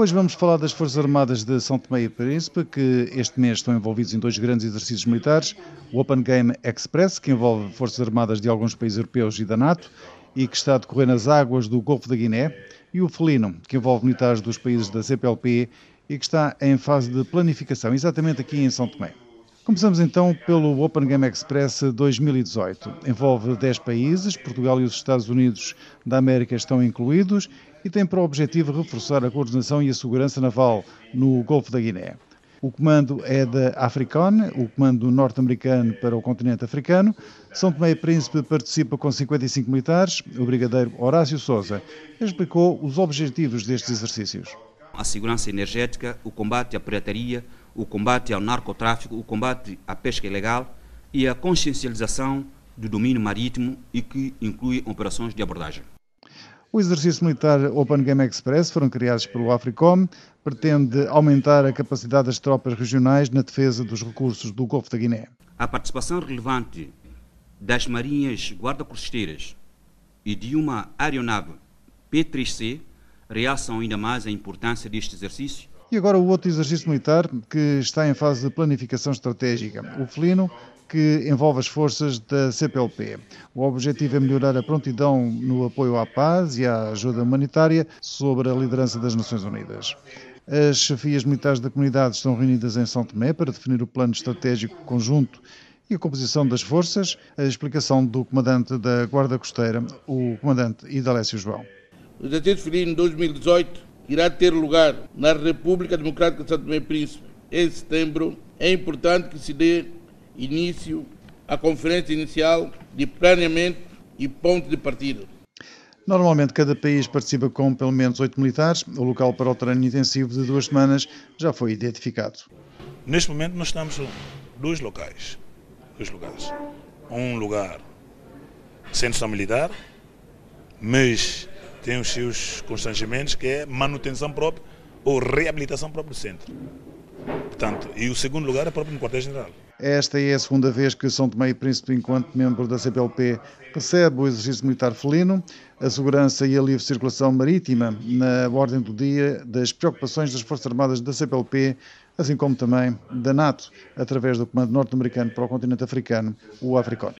Hoje vamos falar das Forças Armadas de São Tomé e Príncipe, que este mês estão envolvidos em dois grandes exercícios militares: o Open Game Express, que envolve Forças Armadas de alguns países europeus e da NATO, e que está a decorrer nas águas do Golfo da Guiné, e o Felino, que envolve militares dos países da CPLP e que está em fase de planificação, exatamente aqui em São Tomé. Começamos então pelo Open Game Express 2018. Envolve 10 países, Portugal e os Estados Unidos da América estão incluídos e tem por objetivo reforçar a coordenação e a segurança naval no Golfo da Guiné. O comando é da Africon, o comando norte-americano para o continente africano. São Tomé e Príncipe participa com 55 militares. O brigadeiro Horácio Souza explicou os objetivos destes exercícios. A segurança energética, o combate à pirataria, o combate ao narcotráfico, o combate à pesca ilegal e a consciencialização do domínio marítimo e que inclui operações de abordagem. O exercício militar Open Game Express foram criados pelo Africom, pretende aumentar a capacidade das tropas regionais na defesa dos recursos do Golfo da Guiné. A participação relevante das marinhas guarda-costeiras e de uma aeronave P-3C realçam ainda mais a importância deste exercício e agora o outro exercício militar que está em fase de planificação estratégica, o Felino, que envolve as forças da CPLP. O objetivo é melhorar a prontidão no apoio à paz e à ajuda humanitária sob a liderança das Nações Unidas. As chefias militares da comunidade estão reunidas em São Tomé para definir o plano estratégico conjunto e a composição das forças, a explicação do comandante da Guarda Costeira, o comandante Idalécio João. O exercício felino 2018 irá ter lugar na República Democrática de Santo Tomé e Príncipe em setembro, é importante que se dê início à conferência inicial de planeamento e ponto de partida. Normalmente, cada país participa com pelo menos oito militares. O local para o treino intensivo de duas semanas já foi identificado. Neste momento, nós estamos dois locais. Dois lugares. Um lugar centro militar, mas tem os seus constrangimentos, que é manutenção própria ou reabilitação própria do centro. Portanto, e o segundo lugar é próprio no quartel-general. Esta é a segunda vez que São Tomé e Príncipe, enquanto membro da CPLP, recebe o exercício militar felino, a segurança e a livre circulação marítima na ordem do dia das preocupações das Forças Armadas da CPLP, assim como também da NATO, através do Comando Norte-Americano para o continente africano, o AFRICON.